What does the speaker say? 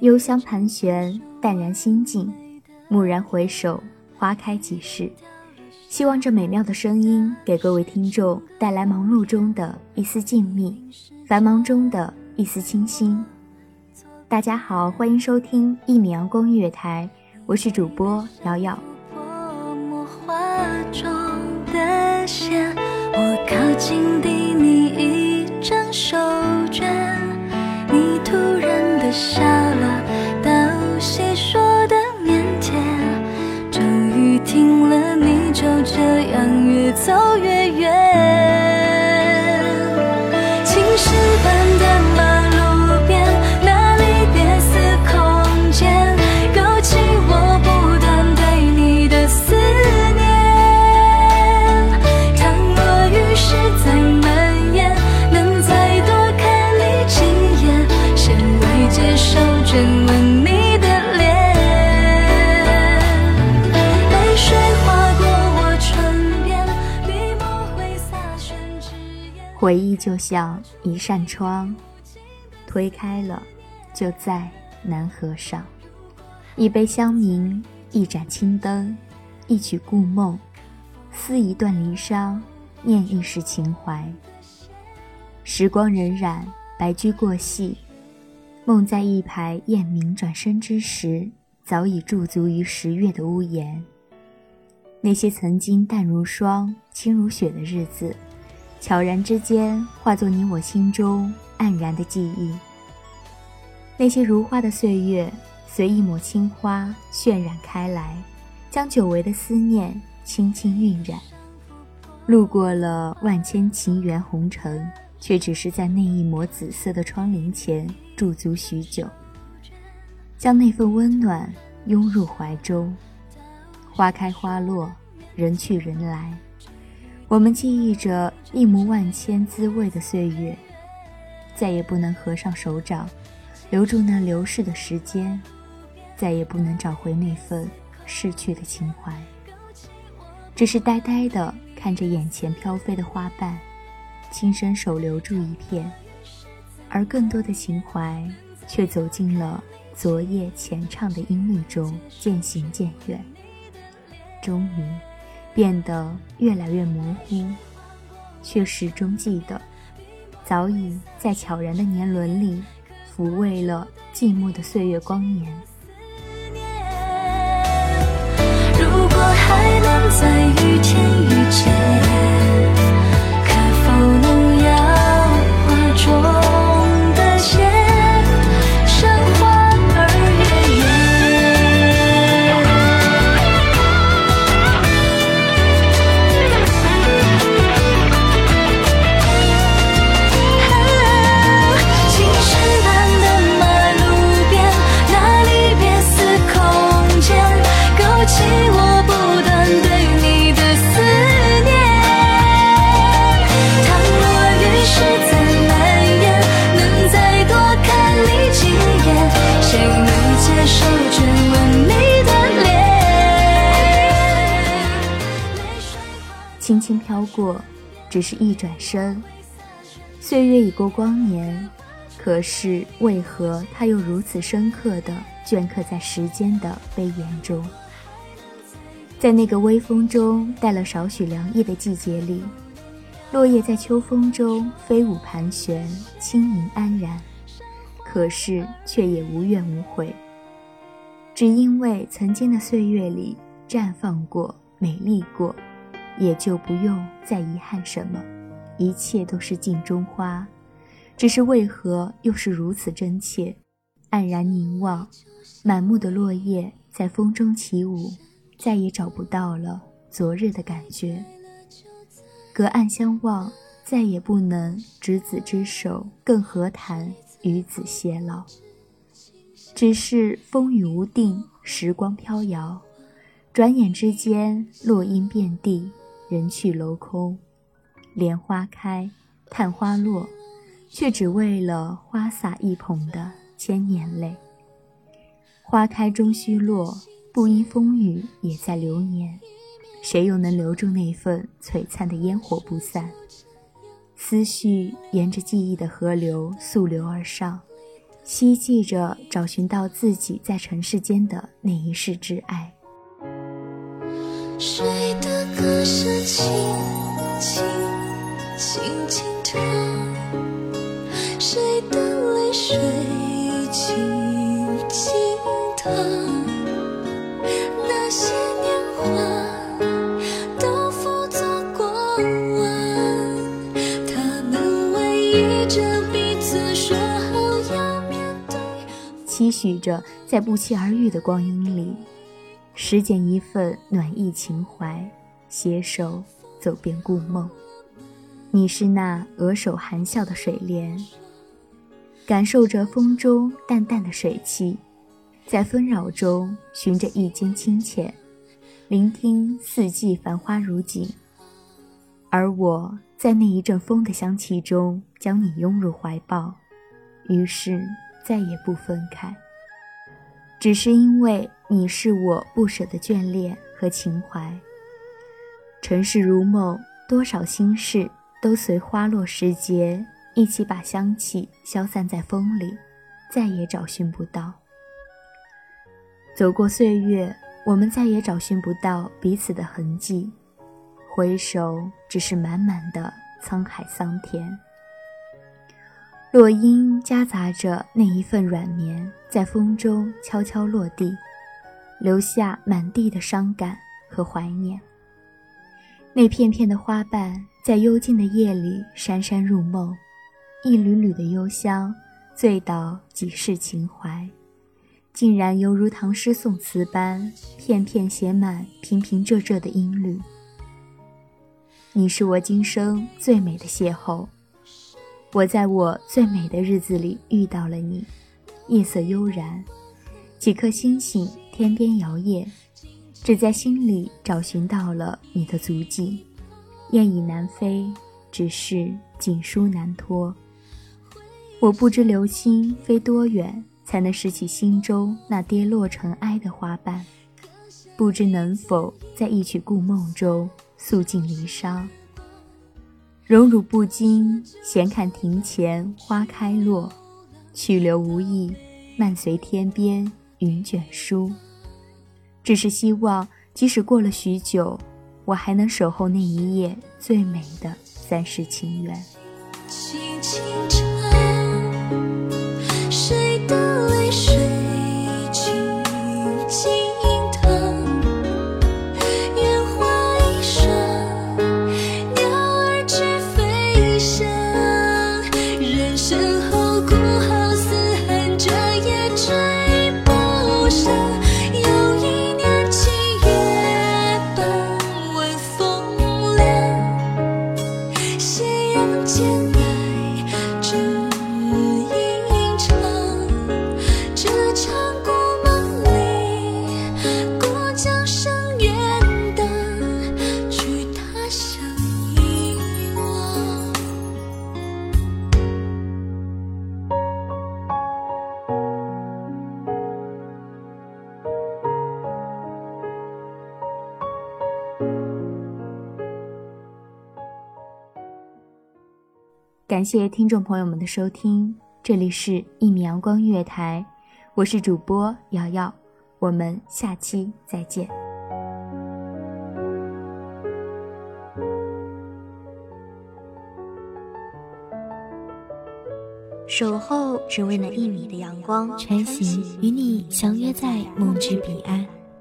幽香盘旋，淡然心境，蓦然回首，花开几世。希望这美妙的声音给各位听众带来忙碌中的一丝静谧，繁忙中的一丝清新。大家好，欢迎收听一米阳光音乐台，我是主播瑶瑶。回忆就像一扇窗，推开了，就再难合上。一杯香茗，一盏青灯，一曲故梦，思一段离殇，念一时情怀。时光荏苒，白驹过隙，梦在一排雁鸣转身之时，早已驻足于十月的屋檐。那些曾经淡如霜、轻如雪的日子，悄然之间化作你我心中黯然的记忆。那些如花的岁月，随一抹青花渲染开来，将久违的思念轻轻晕染。路过了万千情缘红尘，却只是在那一抹紫色的窗棂前驻足许久，将那份温暖拥入怀中。花开花落，人去人来。我们记忆着一幕万千滋味的岁月，再也不能合上手掌，留住那流逝的时间，再也不能找回那份逝去的情怀。只是呆呆地看着眼前飘飞的花瓣，轻伸手留住一片，而更多的情怀却走进了昨夜浅唱的音律中，渐行渐远。终于变得越来越模糊，却始终记得，早已在悄然的年轮里抚慰了寂寞的岁月光年。如果还能再遇见遇见，飘过，只是一转身。岁月已过光年，可是为何它又如此深刻地镌刻在时间的碑岩中？在那个微风中带了少许凉意的季节里，落叶在秋风中飞舞盘旋，轻盈安然，可是却也无怨无悔。只因为曾经的岁月里绽放过、美丽过，也就不用再遗憾什么，一切都是镜中花。只是为何又是如此真切？黯然凝望，满目的落叶在风中起舞，再也找不到了昨日的感觉。隔岸相望，再也不能执子之手，更何谈与子偕老？只是风雨无定，时光飘摇，转眼之间，落英遍地，人去楼空。莲花开，探花落，却只为了花洒一捧的千年泪。花开终须落，不因风雨也在流年。谁又能留住那份璀璨的烟火不散？思绪沿着记忆的河流溯流而上。希冀着找寻到自己在尘世间的那一世挚爱。谁的歌声轻轻轻轻唱？谁的泪水轻轻淌？那些年华都付作过往，他们偎依着彼此说好要面对。期许着在不期而遇的光阴里，拾捡一份暖意情怀，携手走遍故梦。你是那额首含笑的水莲，感受着风中淡淡的水汽，在纷扰中寻着一间清浅，聆听四季繁花如锦。而我在那一阵风的香气中将你拥入怀抱，于是。再也不分开，只是因为你是我不舍的眷恋和情怀。尘世如梦，多少心事都随花落时节一起把香气消散在风里，再也找寻不到。走过岁月，我们再也找寻不到彼此的痕迹，回首只是满满的沧海桑田。落英夹杂着那一份软绵，在风中悄悄落地，留下满地的伤感和怀念。那片片的花瓣在幽静的夜里姗姗入梦，一缕缕的幽香醉倒几世情怀，竟然犹如唐诗宋词般，片片写满平平仄仄的音律。你是我今生最美的邂逅。我在我最美的日子里遇到了你，夜色悠然，几颗星星天边摇曳，只在心里找寻到了你的足迹。雁已南飞，只是锦书难托。我不知流星飞多远，才能拾起心中那跌落尘埃的花瓣，不知能否在一曲故梦中诉尽离殇。荣辱不惊，闲看庭前花开落，去留无意，漫随天边云卷书。只是希望，即使过了许久，我还能守候那一夜最美的三世情缘。轻轻感谢听众朋友们的收听，这里是《一米阳光音乐台》，我是主播瑶瑶，我们下期再见。守候只为那一米的阳光，穿行与你相约在梦之彼岸。